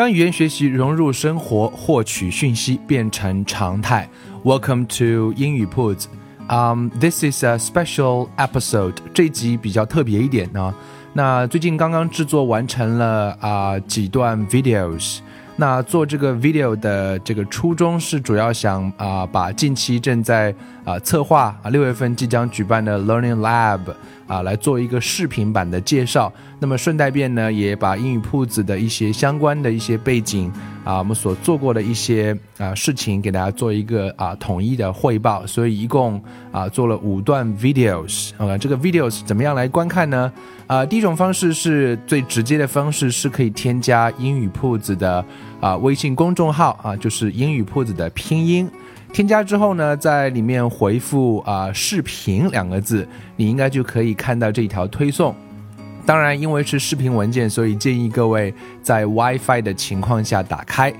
将语言学习融入生活，获取讯息变成常态。Welcome to 英语铺子。Um, this is a special episode。这集比较特别一点呢。那最近刚刚制作完成了啊、几段 videos。那做这个 video 的这个初衷是主要想啊、把近期正在啊、策划啊六月份即将举办的 Learning Lab 啊来做一个视频版的介绍。那么顺带便呢也把英语铺子的一些相关的一些背景啊我们所做过的一些啊事情给大家做一个啊统一的汇报。所以一共啊做了五段 videos。啊这个 videos 怎么样来观看呢？啊第一种方式是最直接的方式是可以添加英语铺子的。啊，微信公众号啊，就是英语铺子的拼音。添加之后呢，在里面回复啊“视频”两个字，你应该就可以看到这一条推送。当然，因为是视频文件，所以建议各位在 WiFi 的情况下打开。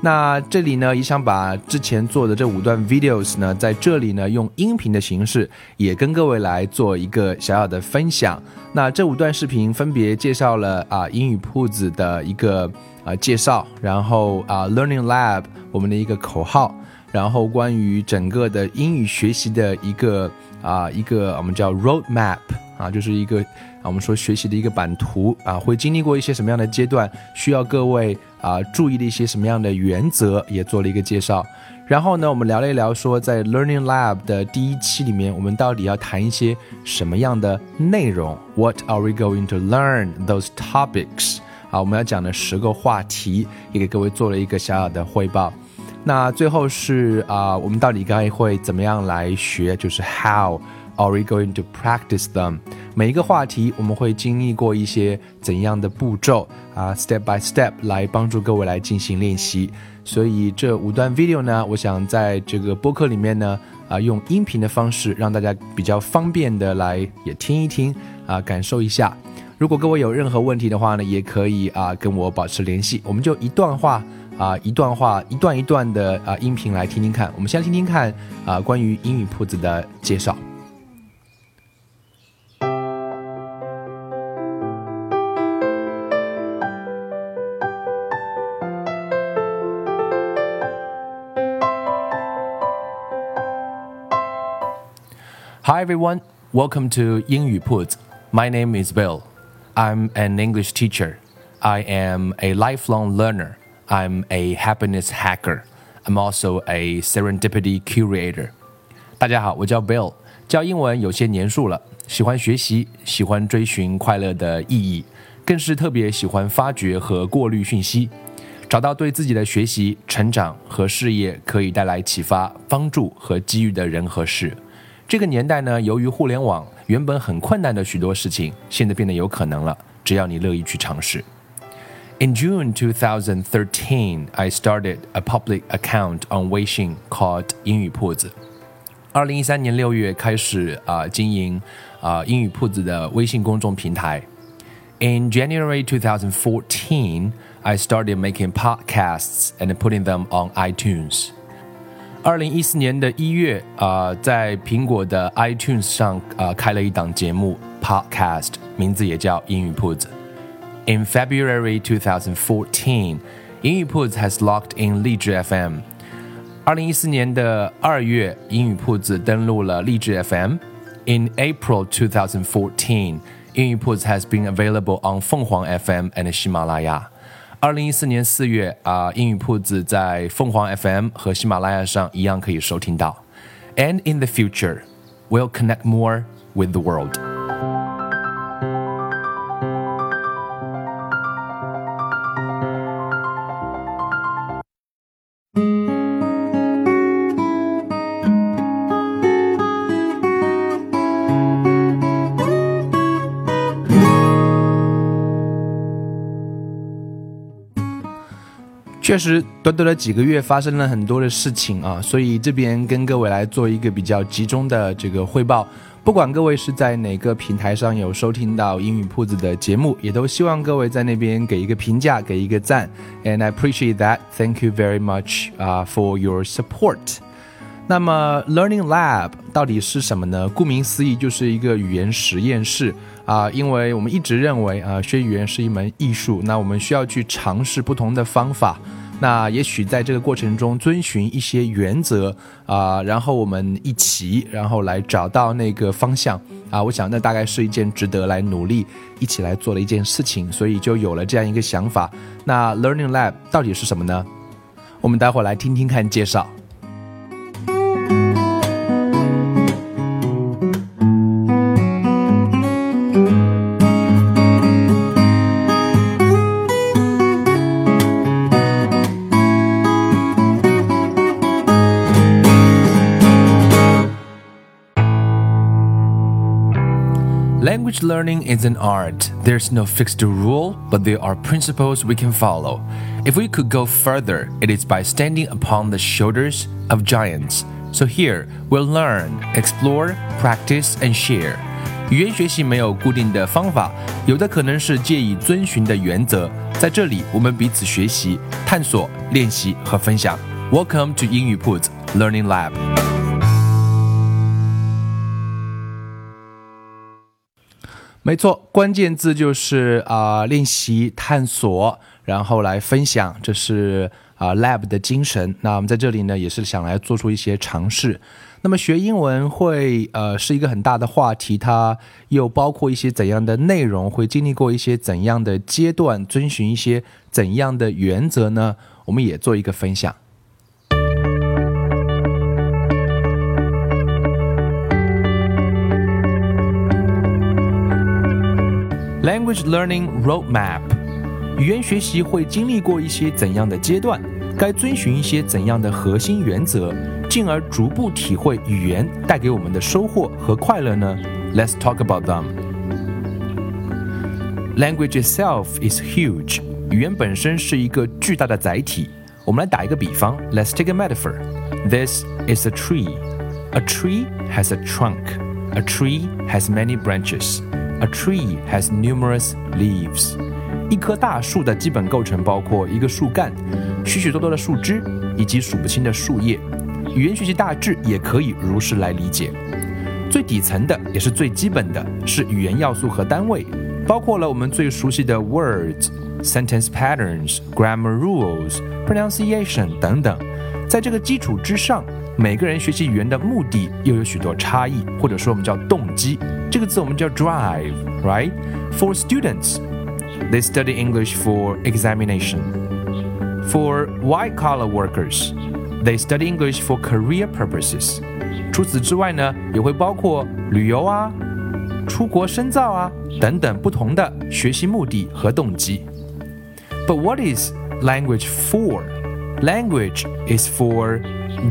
那这里呢，也想把之前做的这五段 videos 呢，在这里呢用音频的形式，也跟各位来做一个小小的分享。那这五段视频分别介绍了啊英语铺子的一个。啊，介绍，然后啊，Learning Lab 我们的一个口号，然后关于整个的英语学习的一个啊一个我们叫 Roadmap 啊，就是一个啊我们说学习的一个版图啊，会经历过一些什么样的阶段，需要各位啊注意的一些什么样的原则，也做了一个介绍。然后呢，我们聊了一聊说，在 Learning Lab 的第一期里面，我们到底要谈一些什么样的内容？What are we going to learn? Those topics. 啊，我们要讲的十个话题也给各位做了一个小小的汇报。那最后是啊，我们到底该会怎么样来学？就是 How are we going to practice them？每一个话题我们会经历过一些怎样的步骤啊？Step by step 来帮助各位来进行练习。所以这五段 video 呢，我想在这个播客里面呢，啊，用音频的方式让大家比较方便的来也听一听啊，感受一下。如果各位有任何问题的话呢，也可以啊跟我保持联系。我们就一段话啊，一段话，一段一段的啊音频来听听看。我们先听听看啊关于英语铺子的介绍。Hi everyone, welcome to 英语铺子。My name is Bill. I'm an English teacher. I am a lifelong learner. I'm a happiness hacker. I'm also a serendipity curator. 大家好，我叫 Bill，教英文有些年数了，喜欢学习，喜欢追寻快乐的意义，更是特别喜欢发掘和过滤讯息，找到对自己的学习、成长和事业可以带来启发、帮助和机遇的人和事。这个年代呢，由于互联网。原本很困难的许多事情，现在变得有可能了，只要你乐意去尝试。In June 2013, I started a public account on Weixin called 英语铺子。二零一三年六月开始啊、呃、经营啊、呃、英语铺子的微信公众平台。In January 2014, I started making podcasts and putting them on iTunes. 二零一四年的一月，啊，在苹果的 iTunes 上，啊，开了一档节目 Podcast，名字也叫英语铺子。 In February 2014, 英语铺子 has logged in 荔枝 FM。二零一四年的二月，英语铺子登录了荔枝 FM。In April 2014, 英语铺子 has been available on 凤凰 FM and 喜马拉雅。二零一四年四月啊，英语铺子在凤凰 FM 和喜马拉雅上一样可以收听到。And in the future, we'll connect more with the world. 确实，短短的几个月发生了很多的事情啊，所以这边跟各位来做一个比较集中的这个汇报。不管各位是在哪个平台上有收听到英语铺子的节目，也都希望各位在那边给一个评价，给一个赞。And I appreciate that. Thank you very much 啊 for your support. 那么，Learning Lab 到底是什么呢？顾名思义，就是一个语言实验室啊。因为我们一直认为啊，学语言是一门艺术，那我们需要去尝试不同的方法。那也许在这个过程中遵循一些原则啊，然后我们一起，然后来找到那个方向啊。我想那大概是一件值得来努力一起来做的一件事情，所以就有了这样一个想法。那 Learning Lab 到底是什么呢？我们待会来听听看介绍。Language learning is an art. There's no fixed rule, but there are principles we can follow. If we could go further, it is by standing upon the shoulders of giants. So here, we'll learn, explore, practice, and share. 语言学习没有固定的方法，有的可能是借以遵循的原则。在这里，我们彼此学习、探索、练习和分享。Welcome to 英语 Put Learning Lab。 没错，关键字就是啊，练习、探索，然后来分享，这是啊 Lab 的精神。那我们在这里呢，也是想来做出一些尝试。那么学英文会呃是一个很大的话题，它又包括一些怎样的内容？会经历过一些怎样的阶段？遵循一些怎样的原则呢？我们也做一个分享。Language learning roadmap，语言学习会经历过一些怎样的阶段？该遵循一些怎样的核心原则，进而逐步体会语言带给我们的收获和快乐呢？Let's talk about them. Language itself is huge，语言本身是一个巨大的载体。我们来打一个比方，Let's take a metaphor. This is a tree. A tree has a trunk. A tree has many branches. A tree has numerous leaves. 一棵大树的基本构成包括一个树干、许许多多的树枝以及数不清的树叶。语言学习大致也可以如是来理解。最底层的也是最基本的是语言要素和单位，包括了我们最熟悉的 words、sentence patterns、grammar rules、pronunciation 等等。在这个基础之上，每个人学习语言的目的又有许多差异，或者说我们叫动机。这个字我们叫 drive，right？For students, they study English for examination. For white-collar workers, they study English for career purposes. 除此之外呢，也会包括旅游啊、出国深造啊等等不同的学习目的和动机。But what is language for? Language is for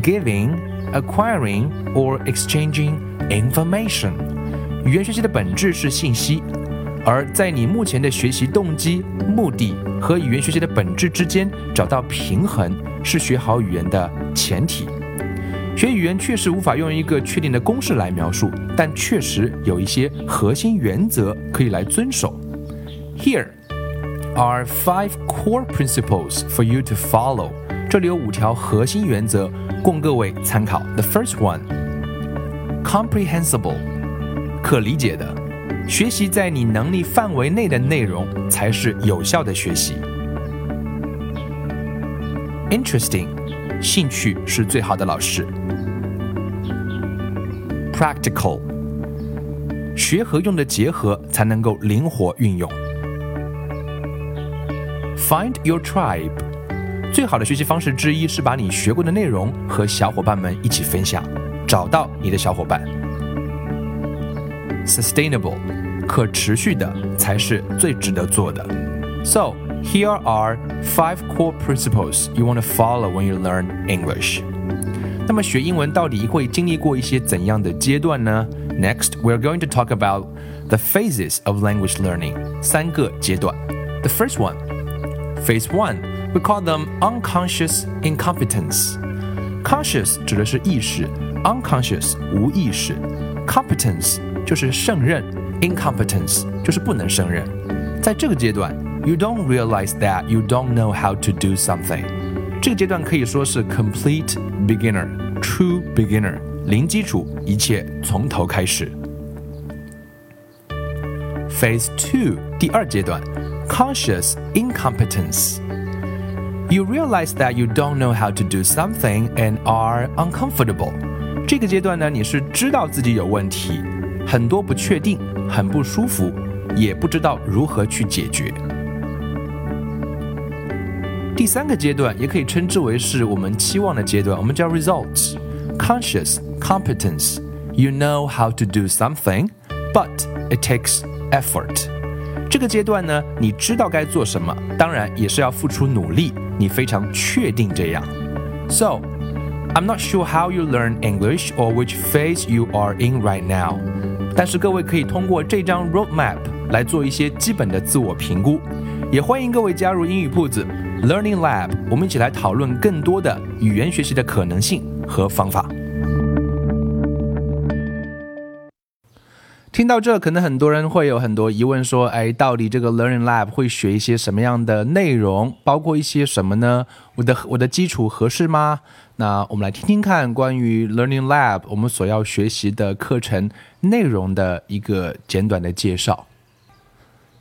giving, acquiring, or exchanging information. 语言学习的本质是信息，而在你目前的学习动机、目的和语言学习的本质之间找到平衡，是学好语言的前提。学语言确实无法用一个确定的公式来描述，但确实有一些核心原则可以来遵守。Here are five core principles for you to follow。这里有五条核心原则供各位参考。The first one, comprehensible。可理解的学习，在你能力范围内的内容才是有效的学习。Interesting，兴趣是最好的老师。Practical，学和用的结合才能够灵活运用。Find your tribe，最好的学习方式之一是把你学过的内容和小伙伴们一起分享，找到你的小伙伴。sustainable，可持续的才是最值得做的。So here are five core principles you want to follow when you learn English. 那么学英文到底会经历过一些怎样的阶段呢？Next, we're going to talk about the phases of language learning. 三个阶段。The first one, phase one, We call them unconscious incompetence. Conscious 指的是意识，unconscious 无意识，competence 就是胜任，incompetence 就是不能胜任。在这个阶段，you don't realize that you don't know how to do something。这个阶段可以说是 complete beginner，true beginner，零基础，一切从头开始。Phase two 第二阶段，conscious incompetence。 You realize that you don't know how to do something and are uncomfortable。这个阶段呢，你是知道自己有问题，很多不确定，很不舒服，也不知道如何去解决。第三个阶段也可以称之为是我们期望的阶段，我们叫 results。Conscious competence。You know how to do something, but it takes effort。这个阶段呢，你知道该做什么，当然也是要付出努力。你非常确定这样。So, I'm not sure how you learn English or which phase you are in right now. 但是各位可以通过这张 roadmap 来做一些基本的自我评估。也欢迎各位加入英语铺子 Learning Lab，我们一起来讨论更多的语言学习的可能性和方法。听到这，可能很多人会有很多疑问，说：“哎，到底这个 Learning Lab 会学一些什么样的内容？包括一些什么呢？我的我的基础合适吗？”那我们来听听看关于 Learning Lab 我们所要学习的课程内容的一个简短的介绍。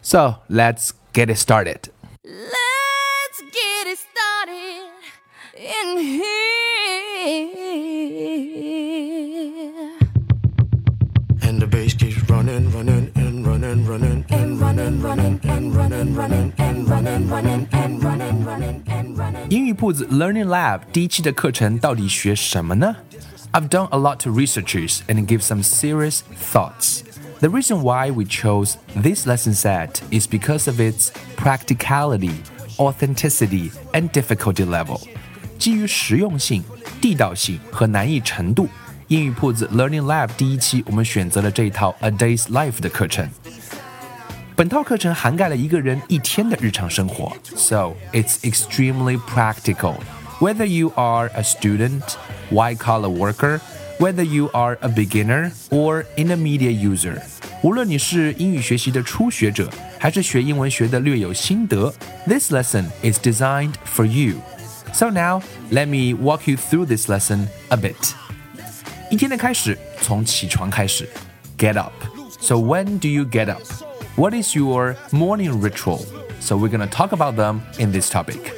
So let's get it started. Let's get it started in here. 英语铺子 Learning Lab 第一期的课程到底学什么呢？I've done a lot to researches and give some serious thoughts. The reason why we chose this lesson set is because of its practicality, authenticity, and difficulty level. 基于实用性、地道性和难易程度，英语铺子 Learning Lab 第一期我们选择了这一套 A Day's Life 的课程。 本套课程涵盖了一个人一天的日常生活，so it's extremely practical. Whether you are a student, white collar worker, whether you are a beginner or intermediate user，无论你是英语学习的初学者，还是学英文学的略有心得，this lesson is designed for you. So now let me walk you through this lesson a bit. 一天的开始从起床开始，get up. So when do you get up? What is your morning ritual? So we're gonna talk about them in this topic.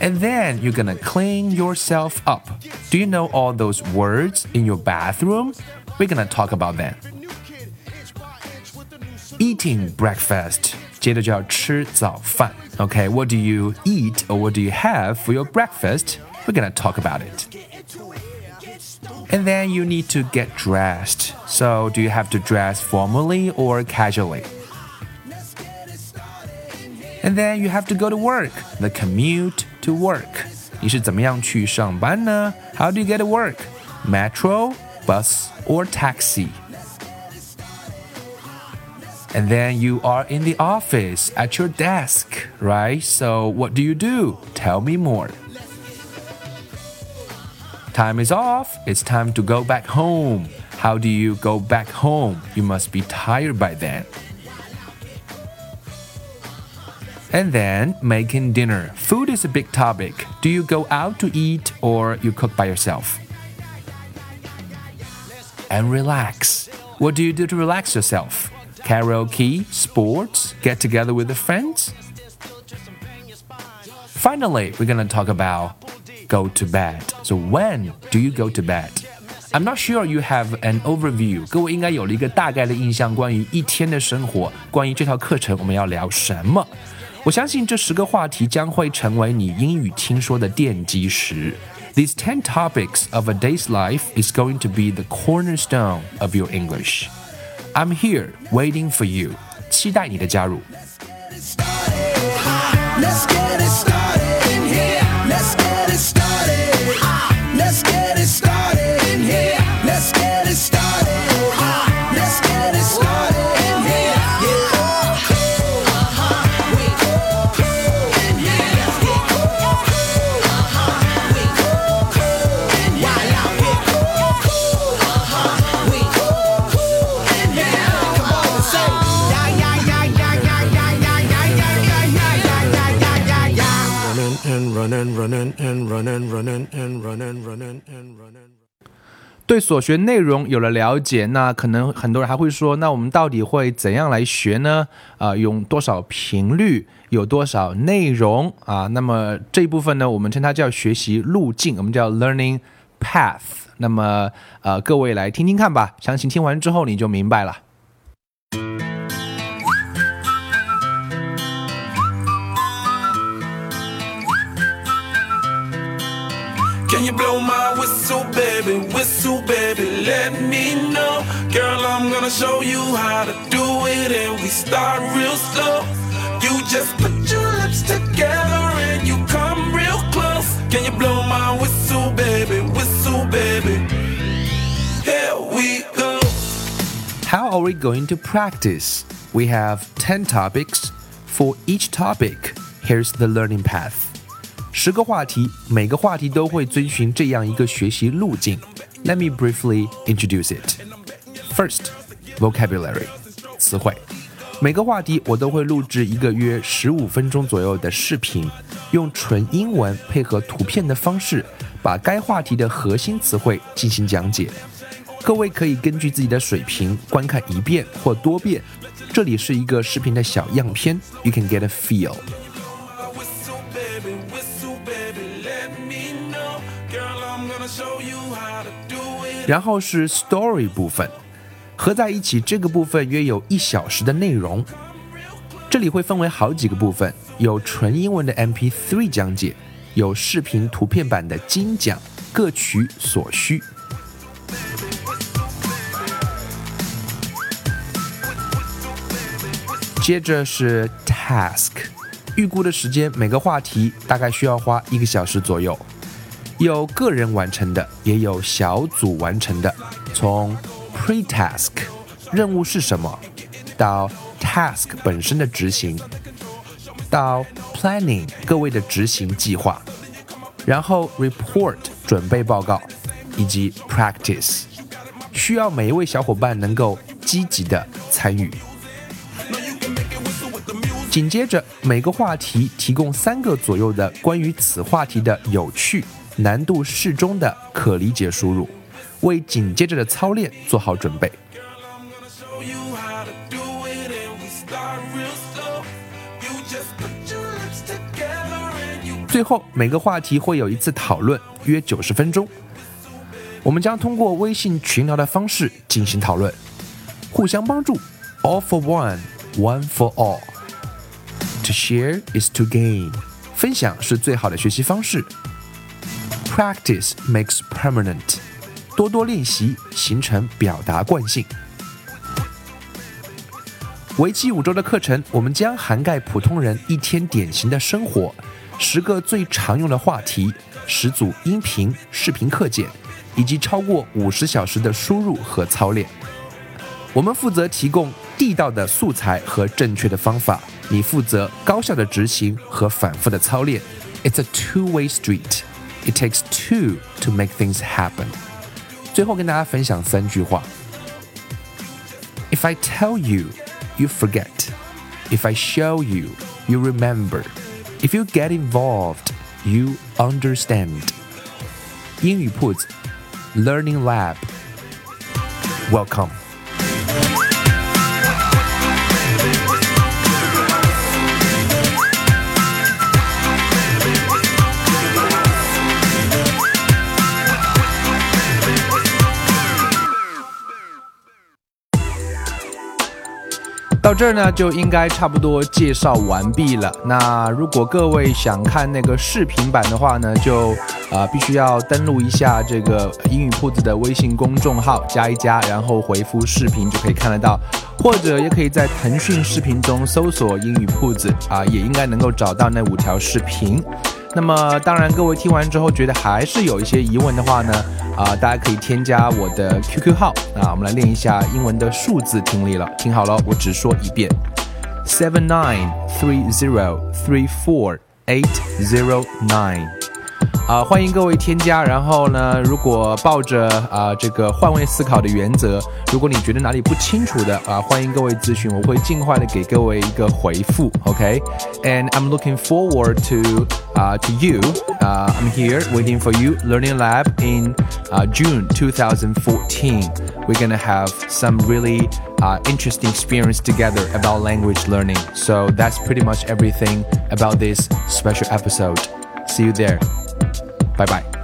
And then you're gonna clean yourself up. Do you know all those words in your bathroom? We're gonna talk about them. Eating breakfast. 接着就要吃早饭. Okay, what do you eat or what do you have for your breakfast? We're gonna talk about it. And then you need to get dressed. So, do you have to dress formally or casually? And then you have to go to work. The commute to work. 你是怎么样去上班呢? How do you get to work? Metro, bus, or taxi? And then you are in the office at your desk, right? So, what do you do? Tell me more. Time is off. It's time to go back home. How do you go back home? You must be tired by then. And then making dinner. Food is a big topic. Do you go out to eat or you cook by yourself? And relax. What do you do to relax yourself? Karaoke, sports, get together with the friends? Finally, we're gonna talk about go to bed. So when do you go to bed? I'm not sure you have an overview. 各位应该有了一个大概的印象，关于一天的生活，关于这套课程我们要聊什么。我相信这十个话题将会成为你英语听说的奠基石。These ten topics of a day's life is going to be the cornerstone of your English. I'm here waiting for you. 期待你的加入。 Let's get 对所学内容有了了解，那可能很多人还会说，那我们到底会怎样来学呢？啊、用多少频率，有多少内容啊？那么这一部分呢，我们称它叫学习路径，我们叫 learning path。那么呃，各位来听听看吧，详情听完之后你就明白了。Whistle, baby? Whistle, baby, let me know. Girl, I'm gonna show you how to do it, and we start real slow. You just put your lips together and you come real close. Can you blow my whistle, baby? Whistle, baby. Here we go. How are we going to practice? We have 10 topics. For each topic, here's the learning path. 十个话题，每个话题都会遵循这样一个学习路径。Let me briefly introduce it. First, vocabulary，词汇。每个话题我都会录制一个约十五分钟左右的视频，用纯英文配合图片的方式，把该话题的核心词汇进行讲解。各位可以根据自己的水平观看一遍或多遍。这里是一个视频的小样片，You can get a feel。然后是 story 部分，合在一起这个部分约有一小时的内容。这里会分为好几个部分，有纯英文的 MP3 讲解，有视频图片版的精讲，各取所需。接着是 task，预估的时间每个话题大概需要花一个小时左右。有个人完成的，也有小组完成的。从 pre-task 任务是什么，到 task 本身的执行，到 planning 各位的执行计划，然后 report 准备报告，以及 practice，需要每一位小伙伴能够积极的参与。紧接着，每个话题提供三个左右的关于此话题的有趣、难度适中的可理解输入，为紧接着的操练做好准备。最后，每个话题会有一次讨论，约九十分钟。我们将通过微信群聊的方式进行讨论，互相帮助，all for one, one for all。To share is to gain，分享是最好的学习方式。Practice makes permanent，多多练习形成表达惯性。为期五周的课程，我们将涵盖普通人一天典型的生活，十个最常用的话题，十组音频、视频课件，以及超过五十小时的输入和操练。我们负责提供地道的素材和正确的方法，你负责高效的执行和反复的操练。It's a two-way street. It takes two to make things happen. 最后跟大家分享三句话。If I tell you, you forget. If I show you, you remember. If you get involved, you understand. 英语铺子 Learning Lab. Welcome. 到这儿呢，就应该差不多介绍完毕了。那如果各位想看那个视频版的话呢，就啊、必须要登录一下这个英语铺子的微信公众号，加一加，然后回复视频就可以看得到。或者也可以在腾讯视频中搜索“英语铺子”啊、也应该能够找到那五条视频。那么，当然，各位听完之后觉得还是有一些疑问的话呢，啊、大家可以添加我的 QQ 号啊，我们来练一下英文的数字听力了。听好了，我只说一遍：seven nine three zero three four eight zero nine。啊、欢迎各位添加。然后呢，如果抱着啊、这个换位思考的原则，如果你觉得哪里不清楚的啊、欢迎各位咨询，我会尽快的给各位一个回复。OK，and、I'm looking forward to 啊、to you. Uh, I'm here waiting for you. Learning Lab in uh, June 2014. We're gonna have some really uh, interesting experience together about language learning. So that's pretty much everything about this special episode. See you there. 拜拜。